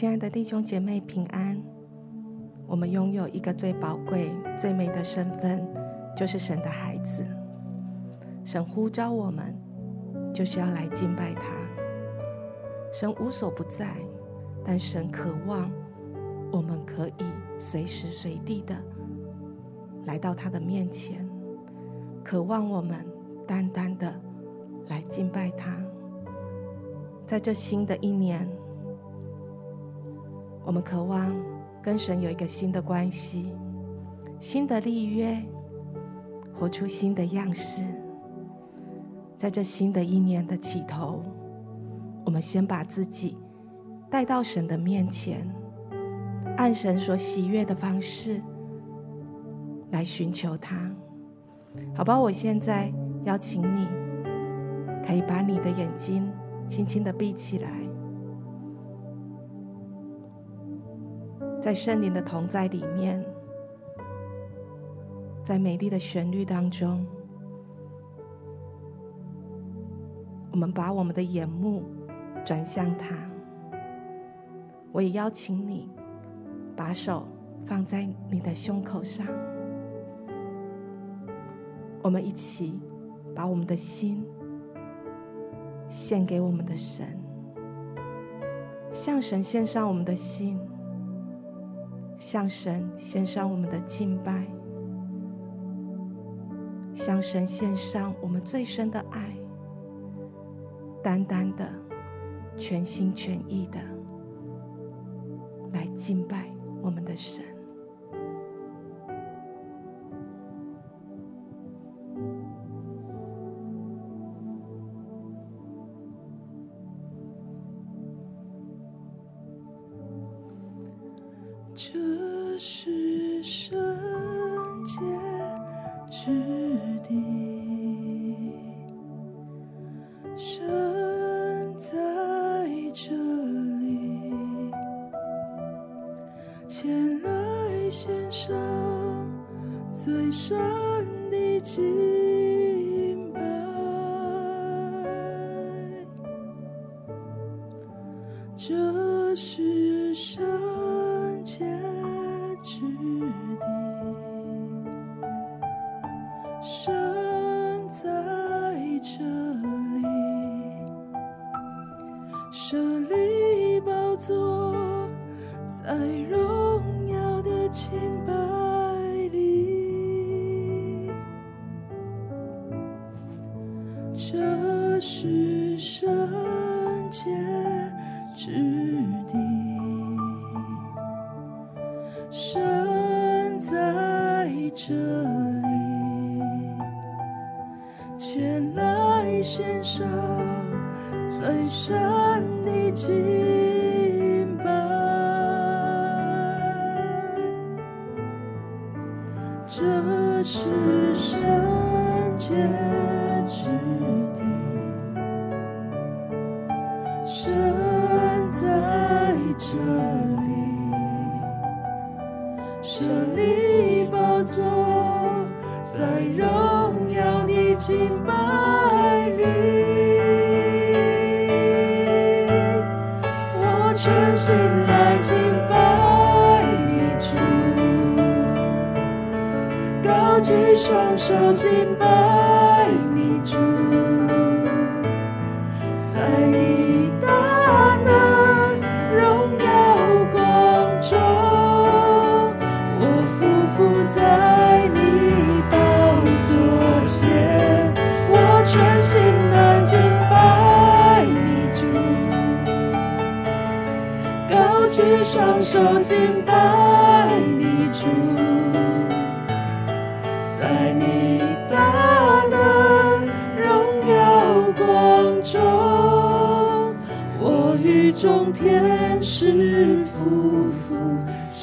亲爱的弟兄姐妹平安。我们拥有一个最宝贵、最美的身份，就是神的孩子。神呼召我们，就是要来敬拜他。神无所不在，但神渴望我们可以随时随地的来到他的面前，渴望我们单单的来敬拜他。在这新的一年，我们渴望跟神有一个新的关系，新的立约，活出新的样式。在这新的一年的起头，我们先把自己带到神的面前，按神所喜悦的方式来寻求他。好吧，我现在邀请你，可以把你的眼睛轻轻的闭起来。在圣灵的同在里面，在美丽的旋律当中，我们把我们的眼目转向他。我也邀请你，把手放在你的胸口上。我们一起把我们的心献给我们的神，向神献上我们的心。向神献上我们的敬拜，向神献上我们最深的爱，单单的、全心全意的来敬拜我们的神。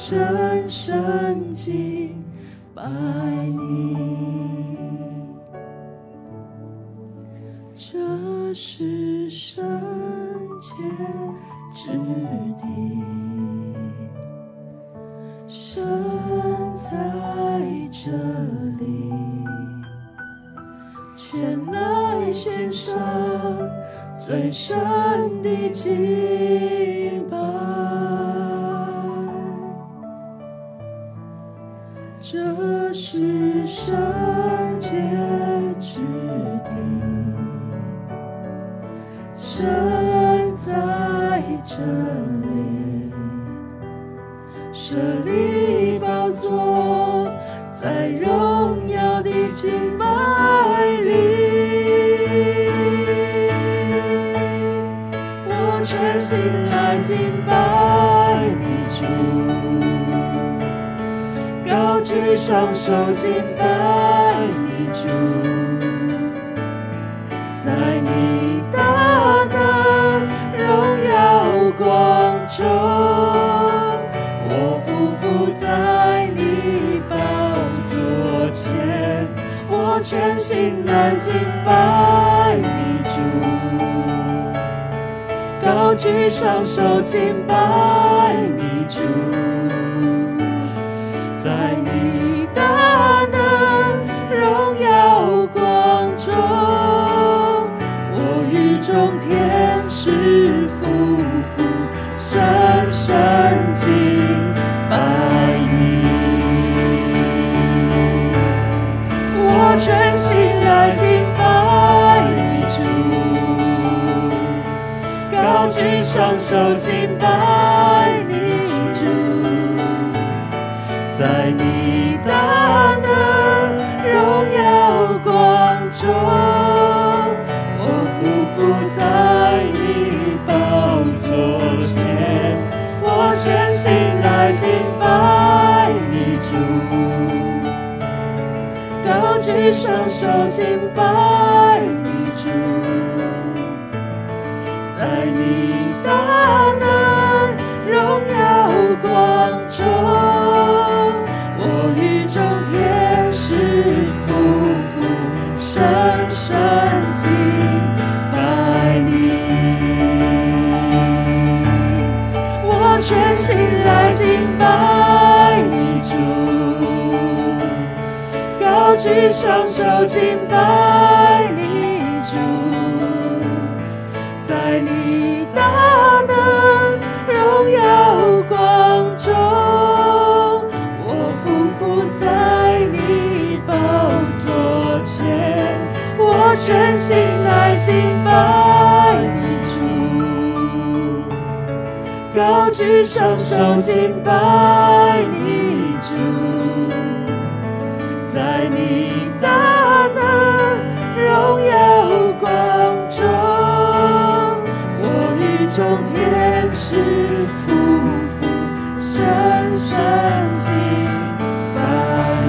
最深的敬拜。众天使夫妇深深敬拜你，我全心来敬拜主，高举双手敬拜。举双手敬拜你主，在你。大能荣耀光中，我与众天使匍匐，深深敬拜你。我全心来敬拜举双手敬拜你主，在你大能荣耀光中，我匍匐在你宝座前，我全心来敬拜你主，高举双手敬拜你主。在你大能荣耀光中，我与众天使匍匐，深深敬拜你。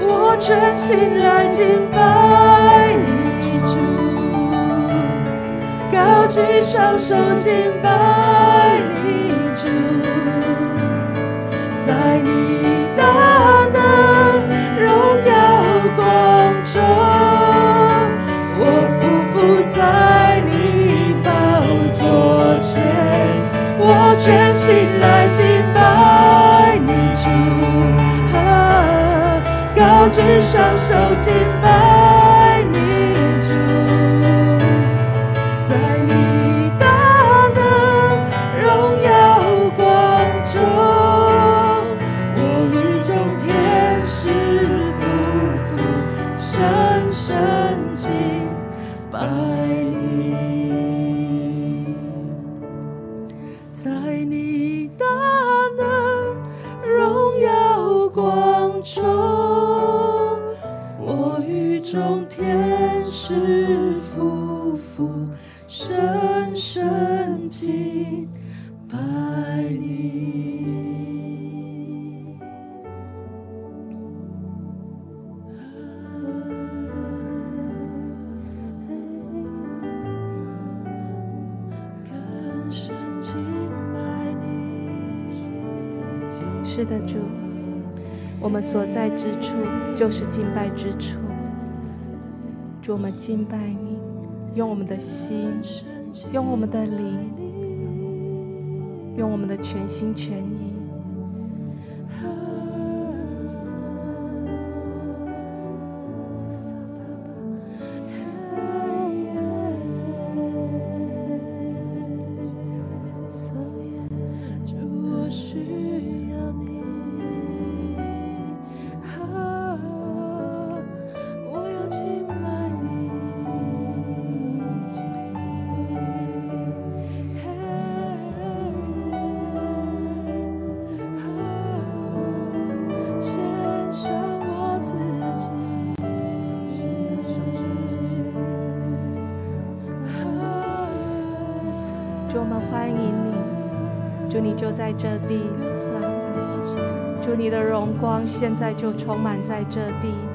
我。全心来敬拜你主，高举双手敬拜全心来敬拜你主。高举双手敬拜所在之处就是敬拜之处。主，我们敬拜你，用我们的心，用我们的灵，用我们的全心全意。现在就充满在这地。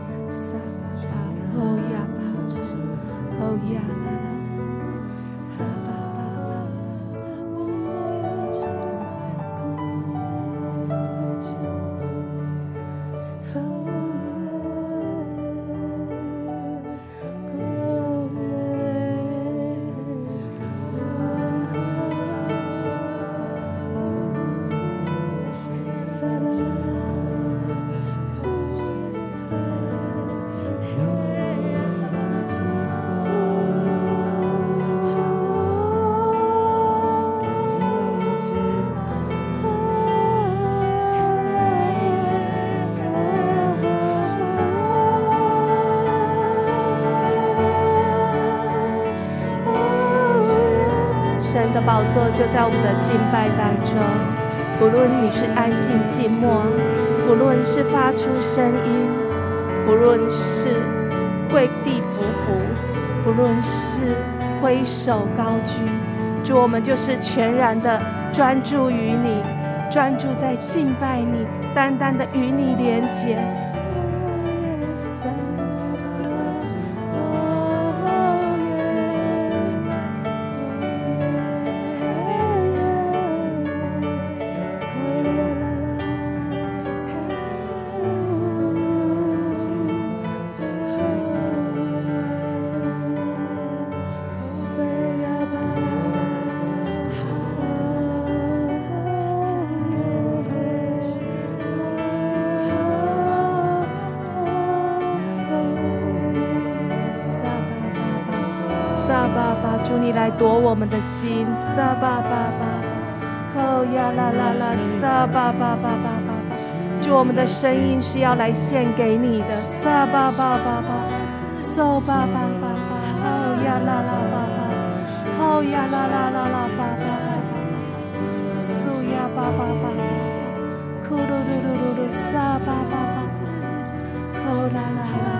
就在我们的敬拜当中，不论你是安静寂寞，不论是发出声音，不论是跪地俯伏，不论是挥手高举，主，我们就是全然的专注于你，专注在敬拜你，单单的与你连结。的心，撒巴巴巴，扣呀啦啦啦，萨巴巴巴巴巴，主，我们的声音是要来献给你的，萨巴巴巴巴，嗦巴巴巴巴，哦呀啦啦巴巴，哦呀啦啦啦啦巴巴巴巴，苏呀巴巴巴巴，库噜噜噜噜噜，撒巴巴巴，扣啦啦啦。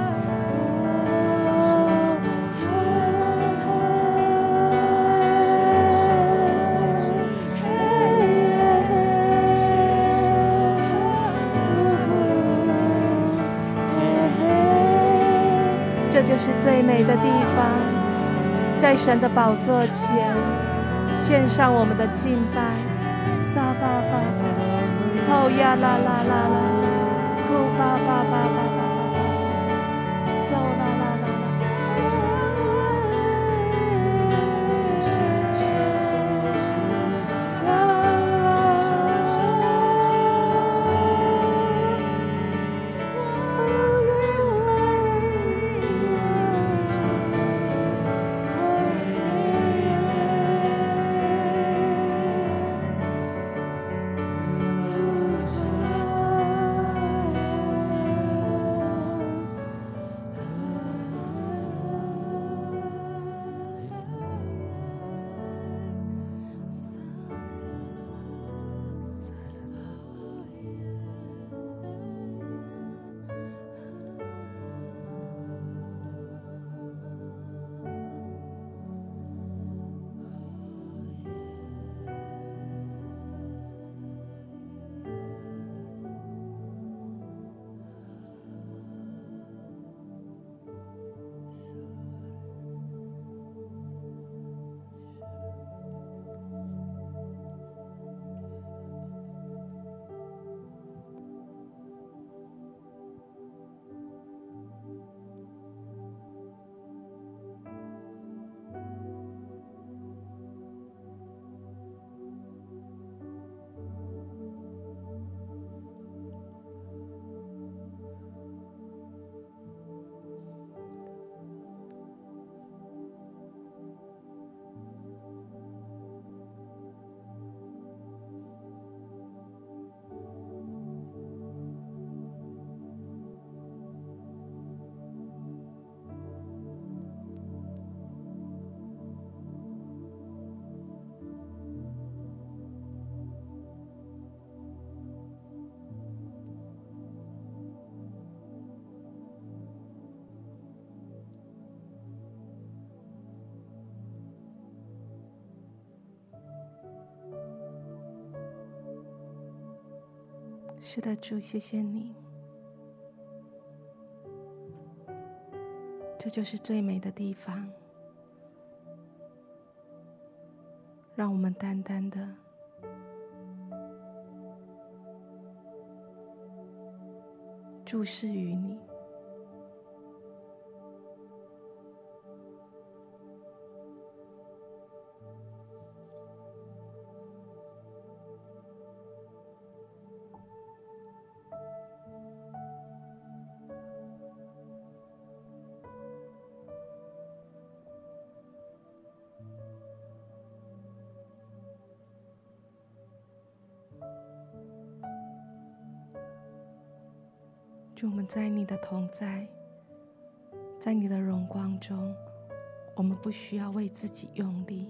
是最美的地方，在神的宝座前献上我们的敬拜，撒巴巴巴，哦呀啦啦啦啦，哭巴巴巴巴。是的，主，谢谢你。这就是最美的地方。让我们单单的注视于你。就我们在你的同在，在你的荣光中，我们不需要为自己用力，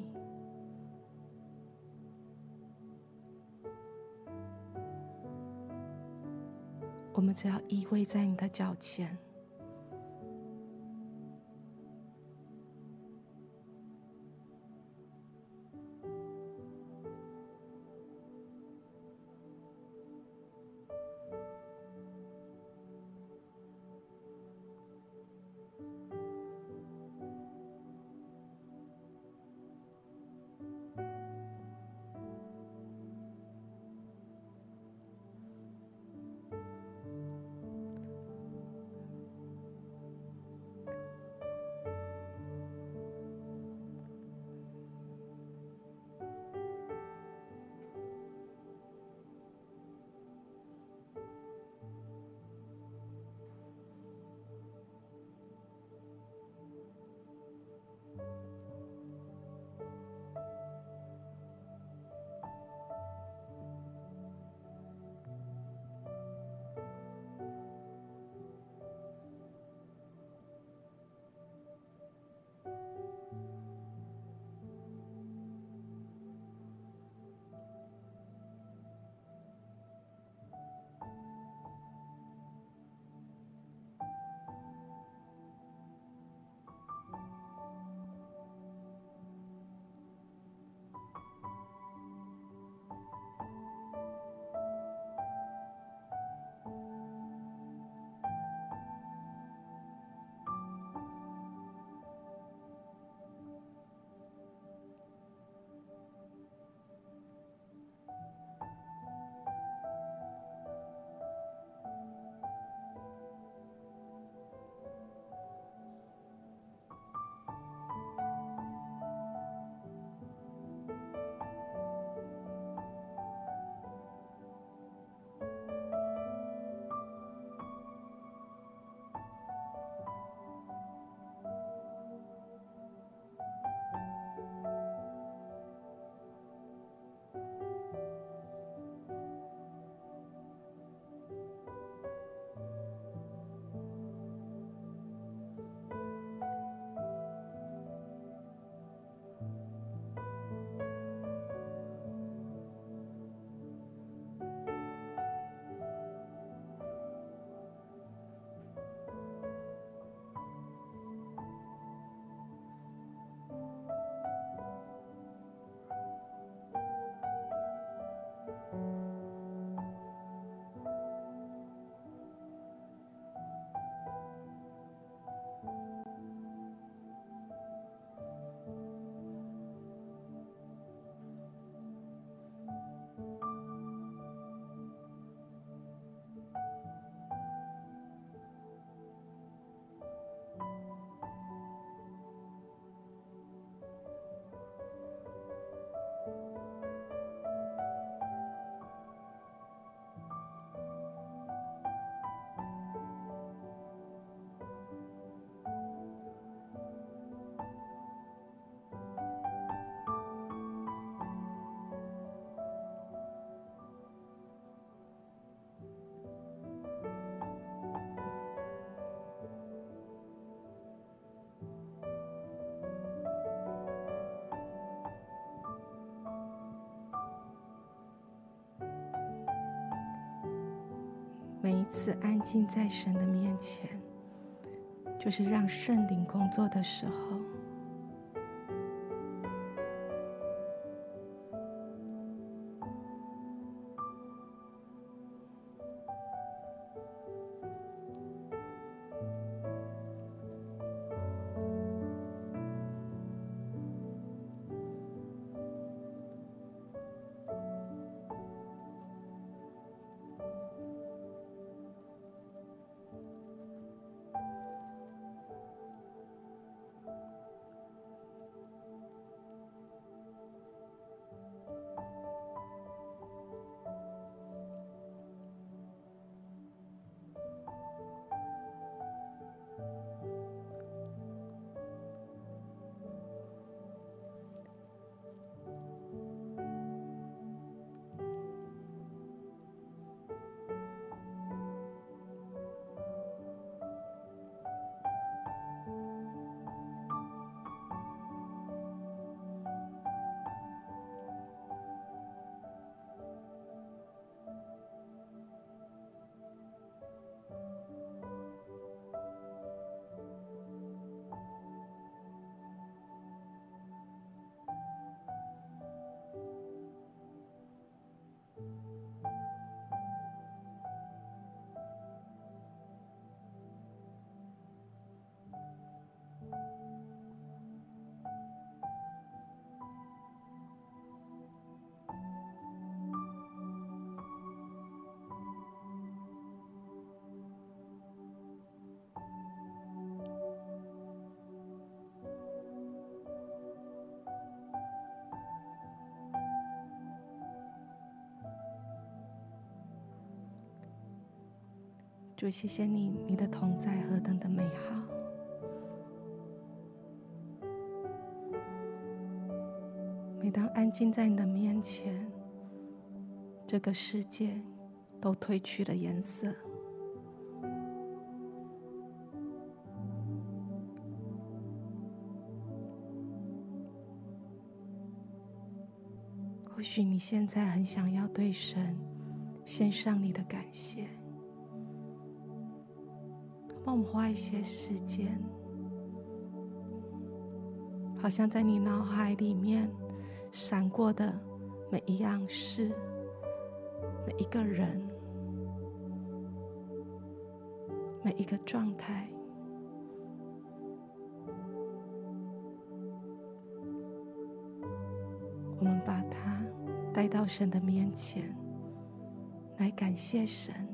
我们只要依偎在你的脚前。每一次安静在神的面前，就是让圣灵工作的时候。主，谢谢你，你的同在何等的美好。每当安静在你的面前，这个世界都褪去了颜色。或许你现在很想要对神献上你的感谢。帮我们花一些时间，好像在你脑海里面闪过的每一样事、每一个人、每一个状态，我们把它带到神的面前，来感谢神。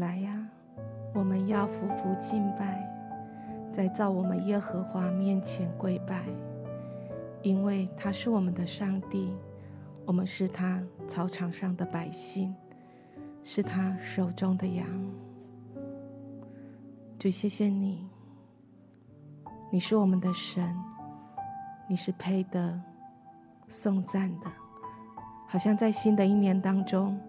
来呀，我们要匍匐敬拜，在造我们耶和华面前跪拜，因为他是我们的上帝，我们是他草场上的百姓，是他手中的羊。主，谢谢你，你是我们的神，你是配得颂赞的，好像在新的一年当中。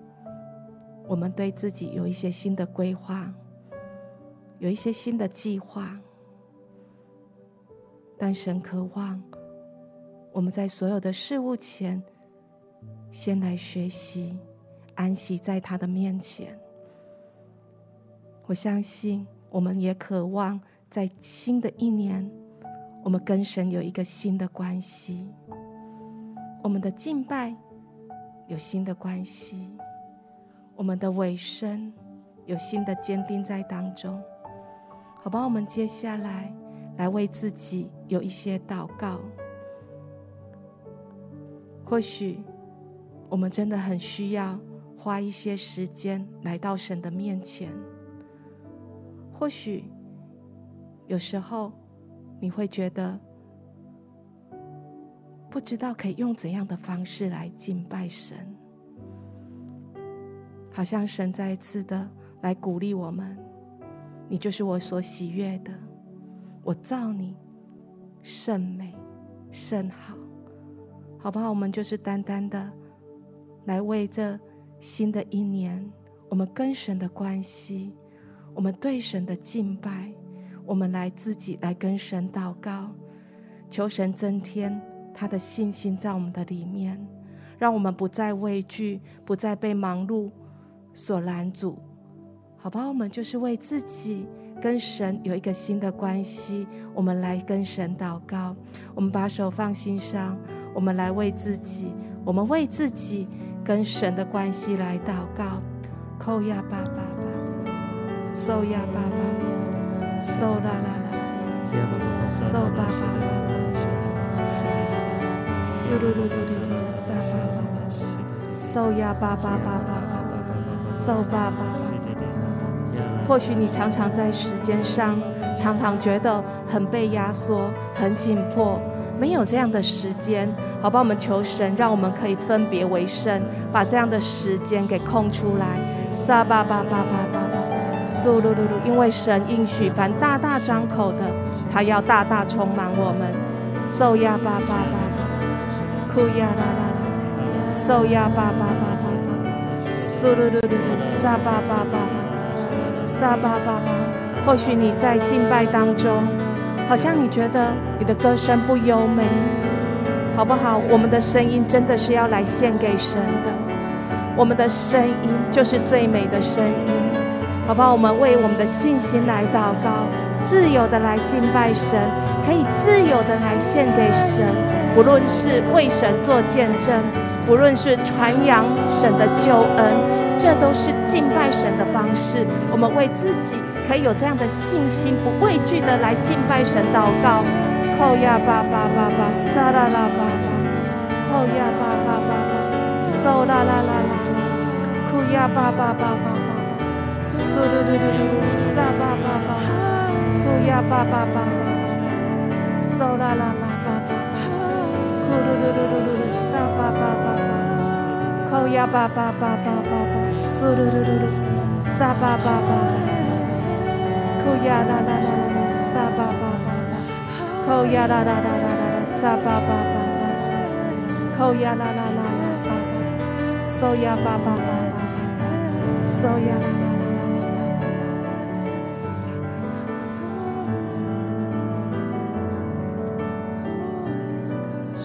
我们对自己有一些新的规划，有一些新的计划，但神渴望我们在所有的事物前，先来学习安息在他的面前。我相信，我们也渴望在新的一年，我们跟神有一个新的关系，我们的敬拜有新的关系，我们的委身有新的坚定在当中。好吧，我们接下来来为自己有一些祷告。或许我们真的很需要花一些时间来到神的面前。或许有时候你会觉得不知道可以用怎样的方式来敬拜神，好像神再一次的来鼓励我们：“你就是我所喜悦的，我造你甚美甚好。”好不好？我们就是单单的来为这新的一年，我们跟神的关系，我们对神的敬拜，我们来自己来跟神祷告，求神增添他的信心在我们的里面，让我们不再畏惧，不再被忙碌所拦阻。好吧？我们就是为自己跟神有一个新的关系，我们来跟神祷告，我们把手放心上。我们来为自己，我们为自己跟神的关系来祷告。扣呀巴巴巴，收呀巴巴巴，收啦啦啦，收巴巴巴，苏噜噜噜噜噜，沙巴巴巴，收呀巴巴巴巴巴巴，收巴巴巴。或许你常常在时间上，常常觉得很被压缩，很紧迫。没有这样的时间，好吧，我们求神，让我们可以分别为圣，把这样的时间给空出来。撒巴巴巴巴巴巴，苏噜噜噜，因为神应许，凡大大张口的，他要大大充满我们。受呀巴巴巴巴，哭呀啦啦啦，受呀巴巴巴巴巴，苏噜噜噜噜，撒巴巴巴巴，撒巴巴巴。或许你在敬拜当中。好像你觉得你的歌声不优美，好不好？我们的声音真的是要来献给神的，我们的声音就是最美的声音，好不好？我们为我们的信心来祷告，自由的来敬拜神，可以自由的来献给神，不论是为神做见证，不论是传扬神的救恩。这都是敬拜神的方式。我们为自己可以有这样的信心，不畏惧的来敬拜神祷告。扣呀巴巴巴巴，撒啦啦巴巴，扣呀巴巴巴巴，嗦啦啦啦啦啦，扣呀巴巴巴巴巴，苏噜噜噜噜，撒巴巴巴，扣呀巴巴巴巴，嗦啦啦啦巴巴，扣噜噜噜噜噜，撒巴巴巴。扣呀巴巴巴巴巴巴，苏噜噜噜噜，撒巴巴巴巴，扣呀啦啦啦啦啦，撒巴巴巴巴，扣呀啦啦啦啦啦啦，撒巴巴巴巴，扣呀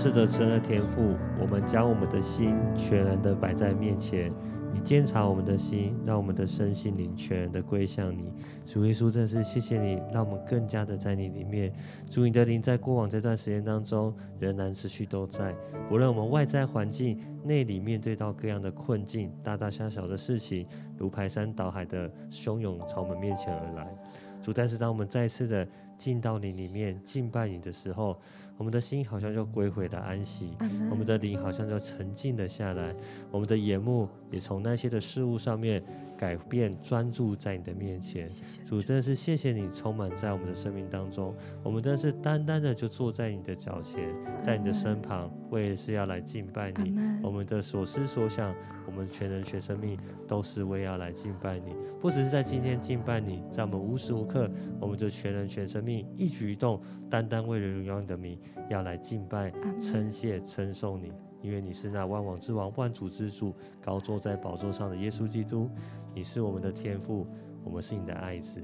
是的，神的天赋，我们将我们的心全然的摆在面前，你监察我们的心，让我们的身心灵全然的归向你。主耶稣，真是谢谢你，让我们更加的在你里面。主，你的灵在过往这段时间当中仍然持续都在，无论我们外在环境、内里面对到各样的困境，大大小小的事情，如排山倒海的汹涌朝我们面前而来。主，但是当我们再次的进到你里面敬拜你的时候，我们的心好像就归回了安息，我们的灵好像就沉静了下来，我们的眼目也从那些的事物上面改变，专注在你的面前。主，真的是谢谢你充满在我们的生命当中，我们真的是单单的就坐在你的脚前，在你的身旁，为的是要来敬拜你。我们的所思所想，我们全人全生命都是为要来敬拜你。不只是在今天敬拜你，在我们无时无刻，我们的全人全生命一举一动，单单为了荣耀你的名。要来敬拜、称谢、称颂你，因为你是那万王之王、万主之主，高坐在宝座上的耶稣基督。你是我们的天父，我们是你的爱子，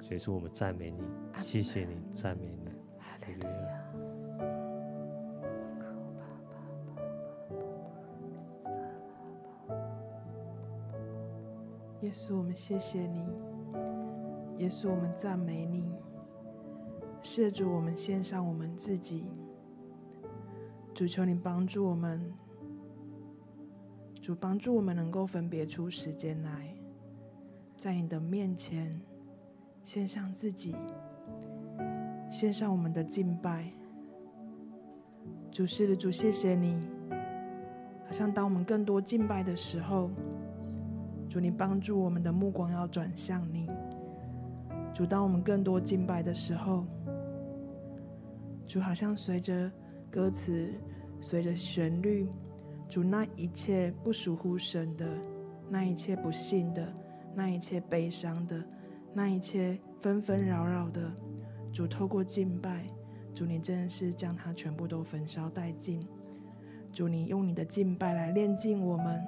所以说我们赞美你，谢谢你，赞美你。哈利路亚。耶稣，我们谢谢你，耶稣，我们赞美你。谢主，我们献上我们自己。主求你帮助我们，主帮助我们能够分别出时间来，在你的面前献上自己，献上我们的敬拜。主是的主，谢谢你。好像当我们更多敬拜的时候，主你帮助我们的目光要转向你。主，当我们更多敬拜的时候，主好像随着。歌词随着旋律，主那一切不属乎神的，那一切不信的，那一切悲伤的，那一切纷纷扰扰的，主透过敬拜，主你真的是将它全部都焚烧殆尽。主你用你的敬拜来炼净我们。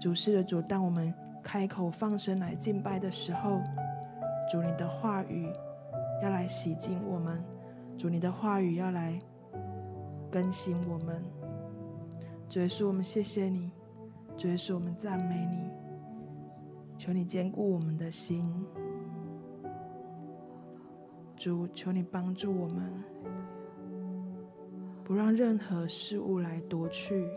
主是的主，当我们开口放声来敬拜的时候，主你的话语要来洗净我们，主你的话语要来。更新我们，主耶稣，我们谢谢你，主耶稣，我们赞美你，求你坚固我们的心，主，求你帮助我们，不让任何事物来夺去，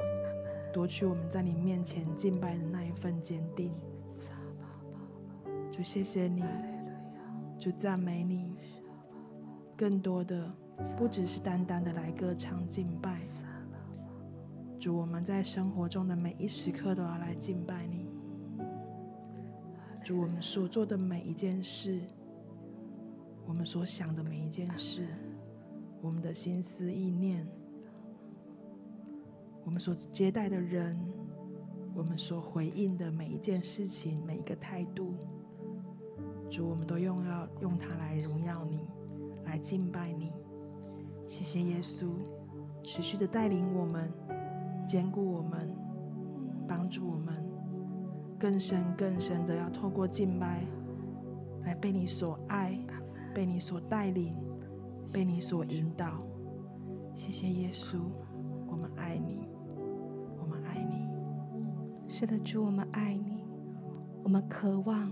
夺去我们在你面前敬拜的那一份坚定。主，谢谢你，主赞美你，更多的。不只是单单的来歌唱敬拜，主，我们在生活中的每一时刻都要来敬拜你。主，我们所做的每一件事，我们所想的每一件事，我们的心思意念，我们所接待的人，我们所回应的每一件事情，每一个态度，主，我们都用要用它来荣耀你，来敬拜你。谢谢耶稣，持续的带领我们，坚固我们，帮助我们，更深更深的要透过敬拜，来被你所爱，被你所带领，被你所引导。谢谢耶稣，我们爱你，我们爱你。是的，主，我们爱你，我们渴望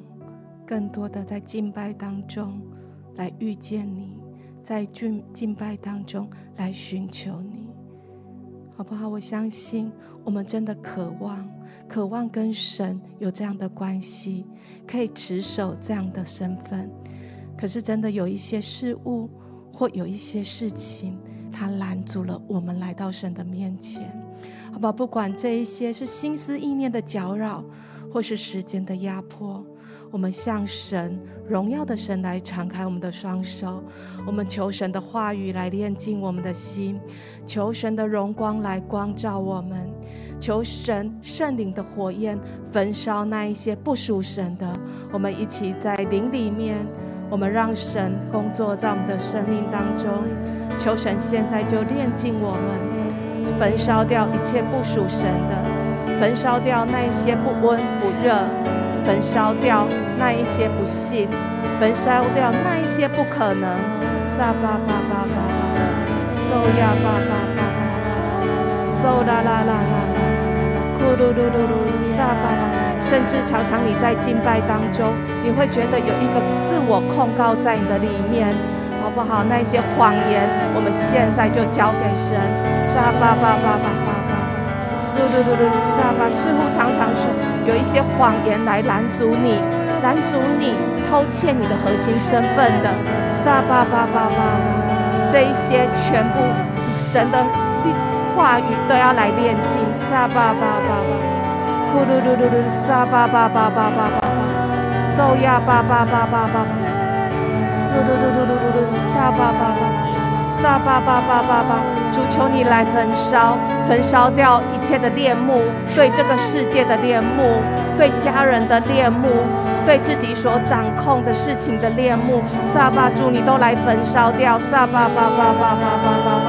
更多的在敬拜当中来遇见你。在敬敬拜当中来寻求你，好不好？我相信我们真的渴望，渴望跟神有这样的关系，可以持守这样的身份。可是真的有一些事物或有一些事情，它拦阻了我们来到神的面前，好不好？不管这一些是心思意念的搅扰，或是时间的压迫。我们向神荣耀的神来敞开我们的双手，我们求神的话语来炼净我们的心，求神的荣光来光照我们，求神圣灵的火焰焚烧那一些不属神的。我们一起在灵里面，我们让神工作在我们的生命当中，求神现在就炼净我们，焚烧掉一切不属神的，焚烧掉那一些不温不热。焚烧掉那一些不信，焚烧掉那一些不可能。萨巴巴巴巴巴，嗦呀巴巴巴巴巴，嗦啦啦啦啦啦，咕噜噜噜噜，撒巴巴。甚至常常你在敬拜当中，你会觉得有一个自我控告在你的里面，好不好？那些谎言，我们现在就交给神。撒巴巴巴巴巴巴，苏噜噜噜，撒巴，似乎常常是。有一些谎言来拦阻你，拦阻你偷窃你的核心身份的，撒巴巴巴巴，这一些全部神的话语都要来炼净，撒巴巴巴巴，咕噜噜噜噜，撒巴巴巴巴巴巴，受呀巴巴巴巴巴，苏噜噜噜噜噜噜，撒巴巴巴，撒巴巴巴巴巴，主求你来焚烧。焚烧掉一切的恋慕，对这个世界的恋慕，对家人的恋慕，对自己所掌控的事情的恋慕。撒巴主，你都来焚烧掉。撒巴巴巴巴巴巴巴巴，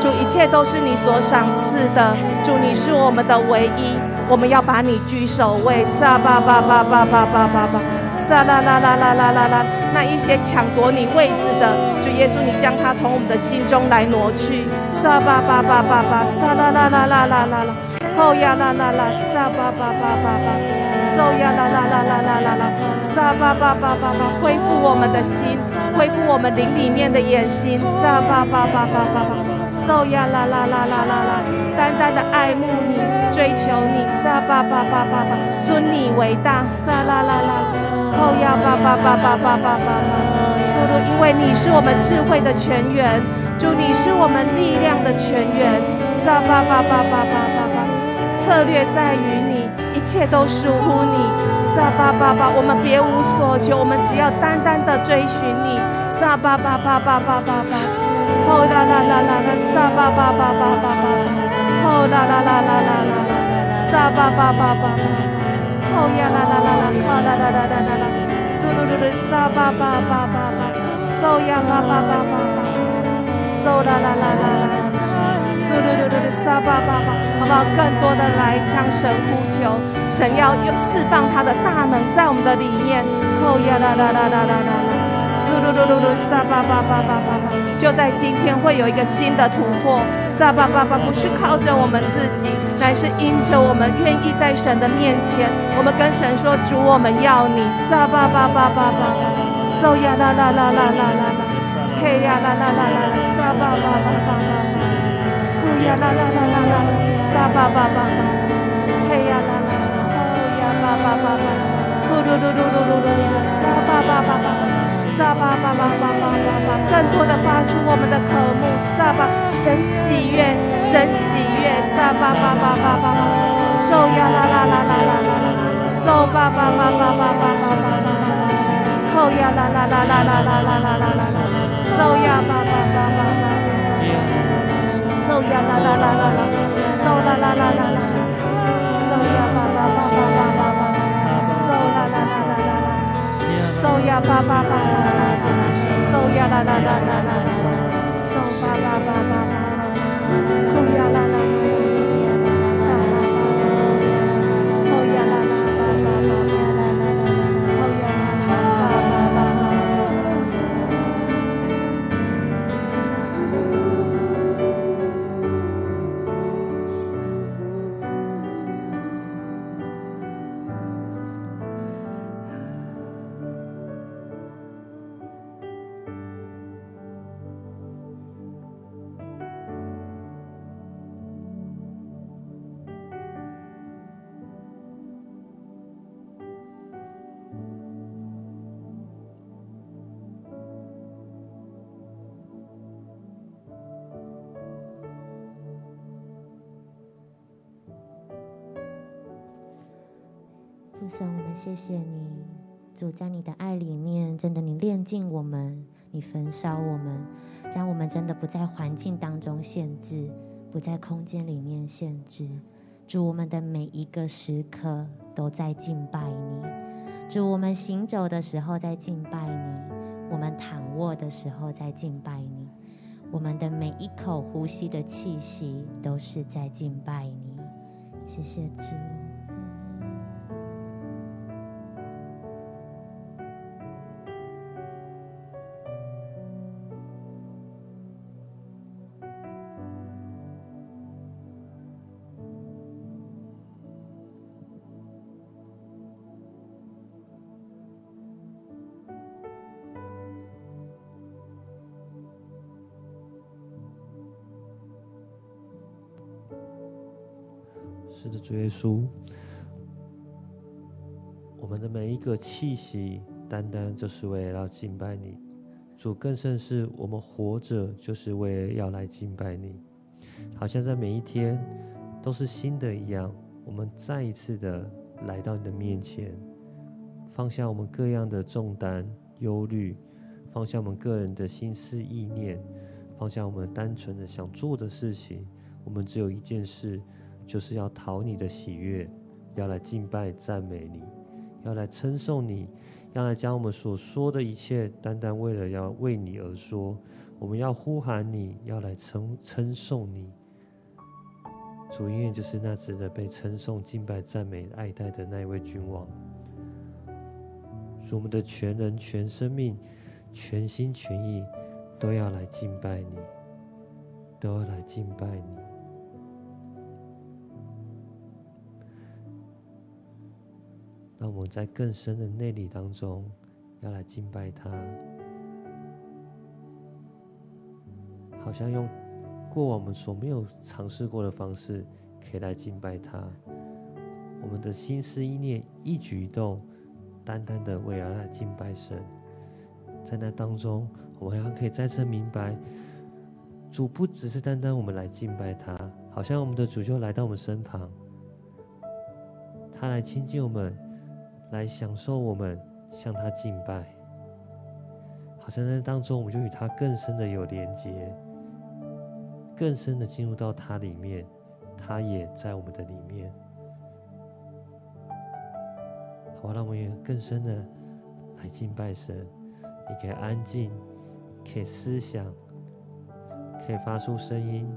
主，一切都是你所赏赐的。主，你是我们的唯一，我们要把你居首位。撒巴巴巴巴巴巴巴巴，撒啦啦啦啦啦啦啦，那一些抢夺你位置的，就耶稣，你将它从我们的心中来挪去。撒巴巴巴巴巴，撒啦啦啦啦啦啦啦，扣呀啦啦啦，撒巴巴巴巴巴，收呀啦啦啦啦啦啦啦，撒巴巴巴巴巴，恢复我们的心。恢复我们灵里面的眼睛。撒巴巴巴巴巴巴，受呀啦啦啦啦啦啦，单单的爱慕你，追求你。撒巴巴巴巴巴，尊你为大。撒啦啦啦，扣呀巴巴巴巴巴巴巴巴，速度，因为你是我们智慧的泉源，主你是我们力量的泉源。撒巴巴巴巴巴巴巴，策略在于你，一切都属乎你。撒巴巴巴，我们别无所求，我们只要单单的追寻你。撒巴巴巴巴巴巴巴，吼啦啦啦啦啦，撒巴巴巴巴巴巴，吼啦啦啦啦啦啦啦，撒巴巴巴巴巴，吼呀啦啦啦啦，卡啦啦啦啦啦啦，苏噜噜噜，撒巴巴巴巴巴，嗦呀啦巴巴巴巴，嗦啦啦啦啦啦。嘟嘟嘟嘟嘟，撒巴巴巴，好不好？更多的来向神呼求，神要有释放他的大能在我们的里面。扣呀啦啦啦啦啦啦啦，噜噜噜噜，撒巴巴巴巴巴巴，就在今天会有一个新的突破。撒巴巴巴，不是靠着我们自己，乃是因着我们愿意在神的面前，我们跟神说：“主，我们要你。”撒巴巴巴巴巴。巴，嗦呀啦啦啦啦啦啦。啦，嘿呀啦啦啦啦啦，撒巴巴巴巴巴，呼呀啦啦啦啦啦，撒巴巴巴巴，嘿呀啦啦，呼呀巴巴巴巴，噜噜噜噜噜噜噜噜，撒巴巴巴巴巴。撒巴巴巴巴巴巴巴，更多的发出我们的渴慕，撒巴神喜悦，神喜悦，撒巴巴巴巴巴巴，嗦呀啦啦啦啦啦啦啦，嗦巴巴巴巴巴巴巴巴巴巴，扣呀啦啦啦啦啦啦啦啦啦啦，嗦呀巴巴巴巴巴。嗖呀啦啦啦啦啦，嗖啦啦啦啦啦啦，嗖呀吧吧嗦呀巴巴巴啦啦啦，嗦呀啦啦啦啦啦，嗦巴啦巴巴巴啦啦啦，嗦呀啦啦啦。神，我们谢谢你，主在你的爱里面，真的你炼净我们，你焚烧我们，让我们真的不在环境当中限制，不在空间里面限制。主，我们的每一个时刻都在敬拜你。主，我们行走的时候在敬拜你，我们躺卧的时候在敬拜你，我们的每一口呼吸的气息都是在敬拜你。谢谢主。是的，主耶稣，我们的每一个气息，单单就是为了要敬拜你。主更甚是，我们活着就是为了要来敬拜你。好像在每一天都是新的一样，我们再一次的来到你的面前，放下我们各样的重担、忧虑，放下我们个人的心思意念，放下我们单纯的想做的事情。我们只有一件事。就是要讨你的喜悦，要来敬拜赞美你，要来称颂你，要来将我们所说的一切，单单为了要为你而说。我们要呼喊你，要来称称颂你。主，音乐就是那值得被称颂、敬拜、赞美、爱戴的那一位君王。主，我们的全人、全生命、全心全意，都要来敬拜你，都要来敬拜你。让我们在更深的内里当中，要来敬拜他，好像用过往我们所没有尝试过的方式，可以来敬拜他。我们的心思意念、一举一动，单单的为了来敬拜神。在那当中，我们还可以再次明白，主不只是单单我们来敬拜他，好像我们的主就来到我们身旁，他来亲近我们，来享受我们向他敬拜。好像在当中，我们就与他更深的有连结，更深的进入到他里面，他也在我们的里面。好，让我们也更深的来敬拜神。你可以安静，可以思想，可以发出声音，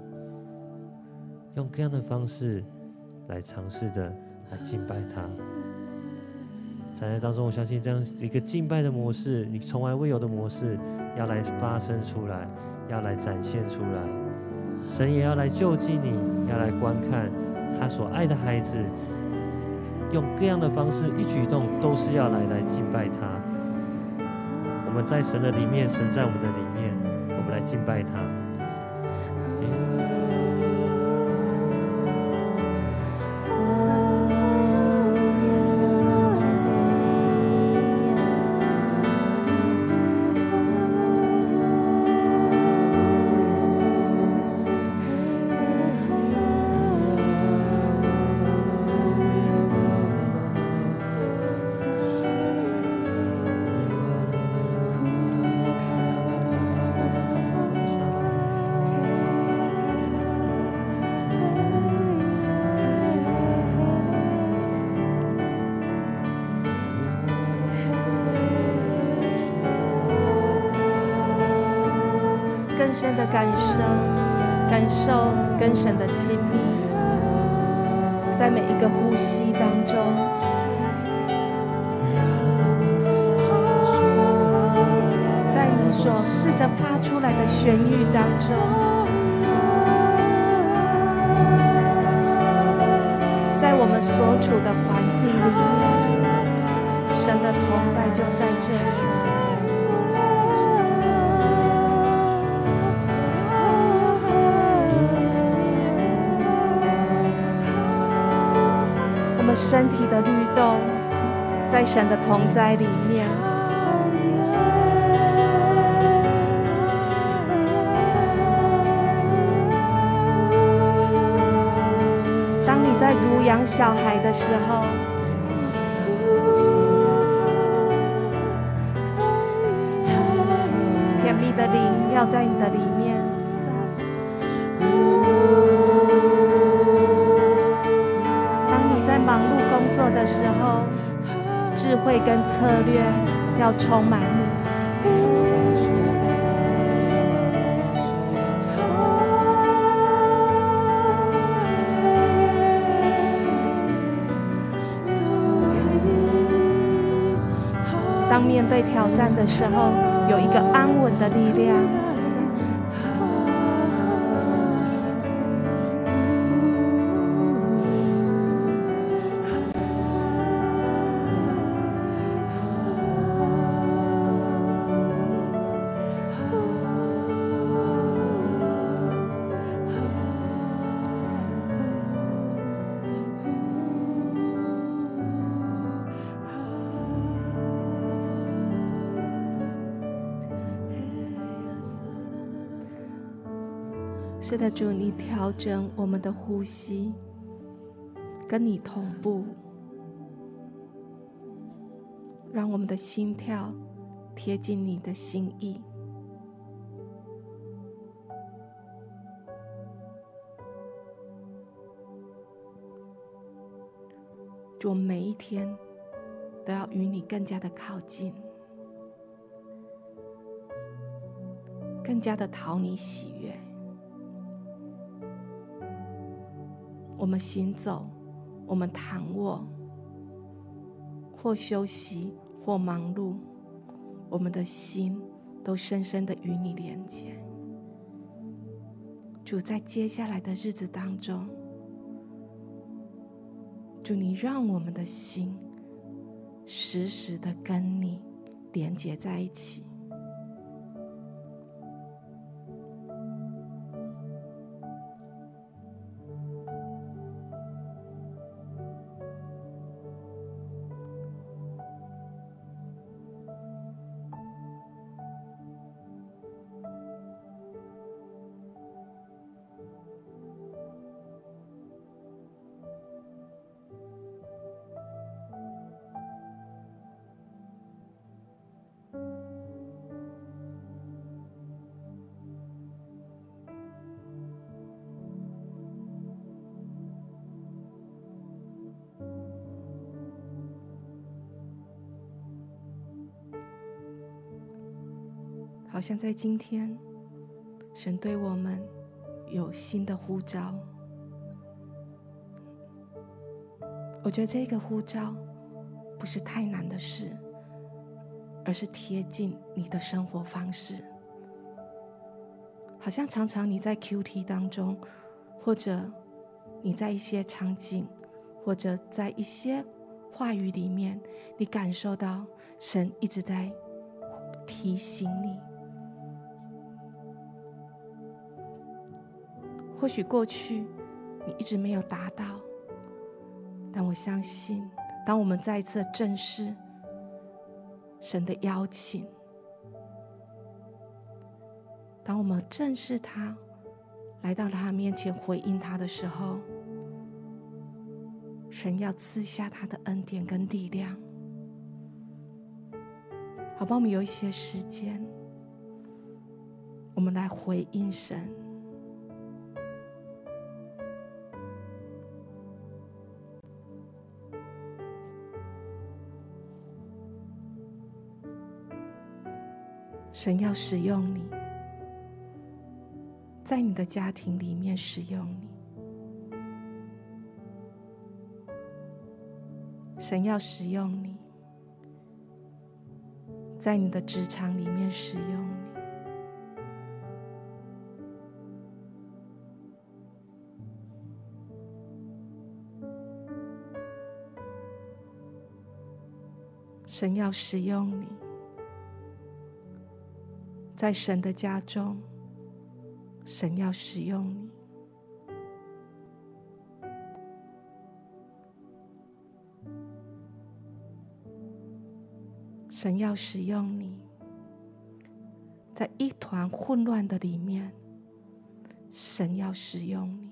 用各样的方式来尝试的来敬拜他。在那当中，我相信这样一个敬拜的模式，你从来未有的模式，要来发生出来，要来展现出来。神也要来救济你，要来观看他所爱的孩子，用各样的方式，一举一动都是要来来敬拜他。我们在神的里面，神在我们的里面，我们来敬拜他。感受跟神的亲密，在每一个呼吸当中，在你所试着发出来的旋律当中，在我们所处的环境里面，神的同在就在这里。身体的律动，在神的同在里面。当你在乳养小孩的时候，策略要充满你。当面对挑战的时候，有一个安稳的力量。是的，主，你调整我们的呼吸，跟你同步，让我们的心跳贴近你的心意。主，每一天都要与你更加的靠近，更加的讨你喜悦。我们行走，我们躺卧，或休息，或忙碌，我们的心都深深的与你连接。主，在接下来的日子当中，主，你让我们的心时时的跟你连接在一起。好像在今天，神对我们有新的呼召。我觉得这个呼召不是太难的事，而是贴近你的生活方式。好像常常你在 QT 当中，或者你在一些场景，或者在一些话语里面，你感受到神一直在提醒你。或许过去你一直没有达到，但我相信，当我们再一次正视神的邀请。当我们正视他，来到他面前回应他的时候，神要赐下他的恩典跟力量，好吧？我们有一些时间，我们来回应神。神要使用你。在你的家庭里面使用你，神要使用你；在你的职场里面使用你，神要使用你，在神的家中。神要使用你，神要使用你，在一团混乱的里面，神要使用你，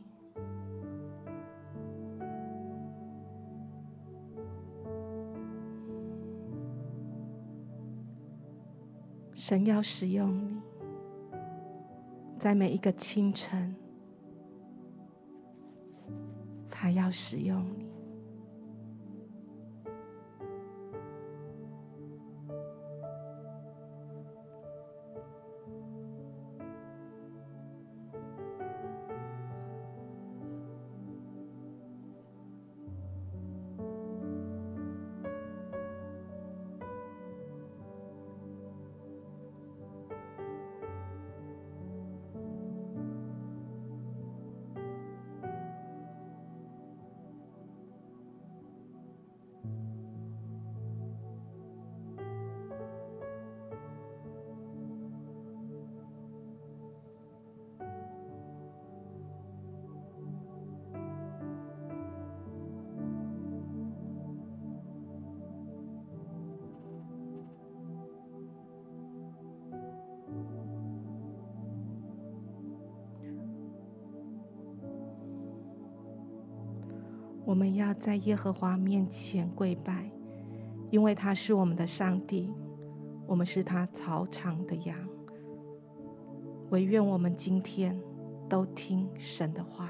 神要使用你。在每一个清晨，他要使用你。要在耶和华面前跪拜，因为他是我们的上帝，我们是他草场的羊。唯愿我们今天都听神的话。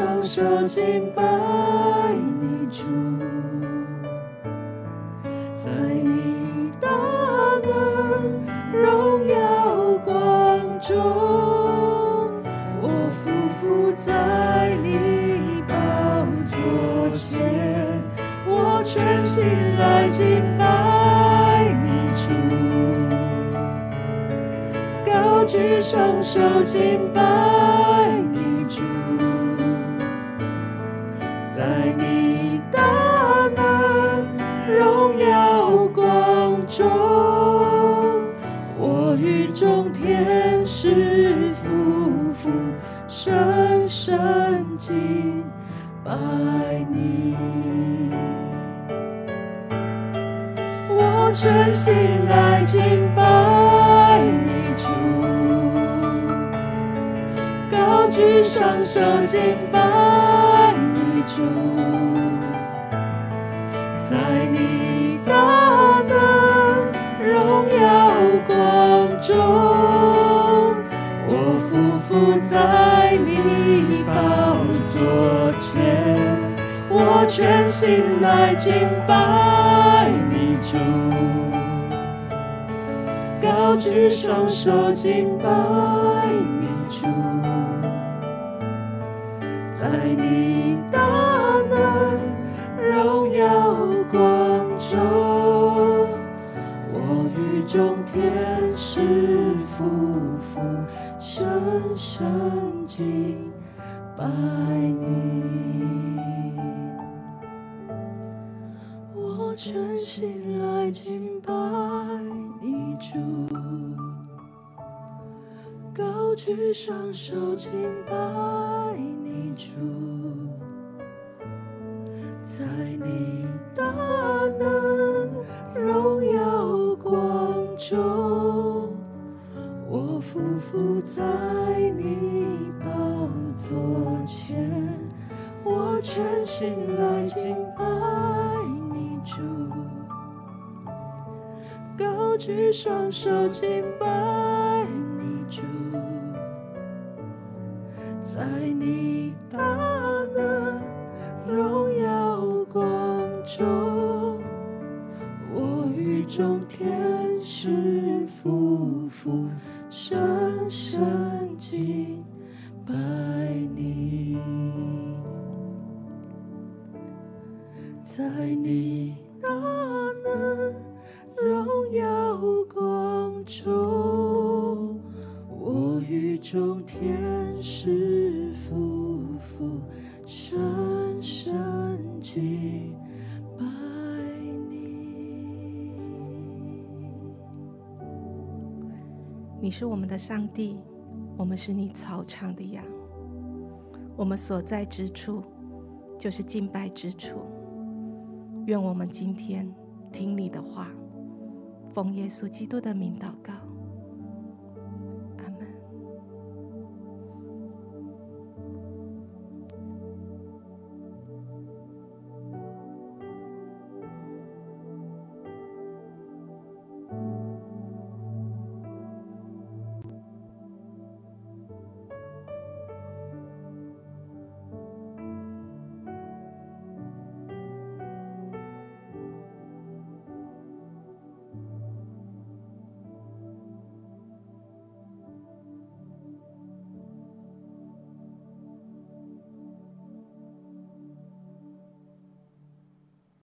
双手敬拜你。主，在你大能荣耀光中，我俯伏在你宝座前，我全心来敬拜你主，高举双手敬拜你主。在你大能荣耀光中，我与众天使夫妇，深深敬拜你。我全心来敬拜你主，高举双手敬拜主，在你大能荣耀光中，我匍匐在你宝座前，我全心来敬拜你主，高举双手敬拜你主。在你大能荣耀光中，我与众天使匍匐，深深敬拜你。我全心来敬拜你主，高举双手敬拜你主，在你大能荣耀光中，我匍匐在你宝座前，我全心来敬拜你主，高举双手敬拜在你大能荣耀光中，我与众天使夫妇，深深敬拜你。在你大能荣耀光中。我与众天使你是我们的上帝，我们是你草场的羊，我们所在之处就是敬拜之处。愿我们今天听你的话，奉耶稣基督的名祷告。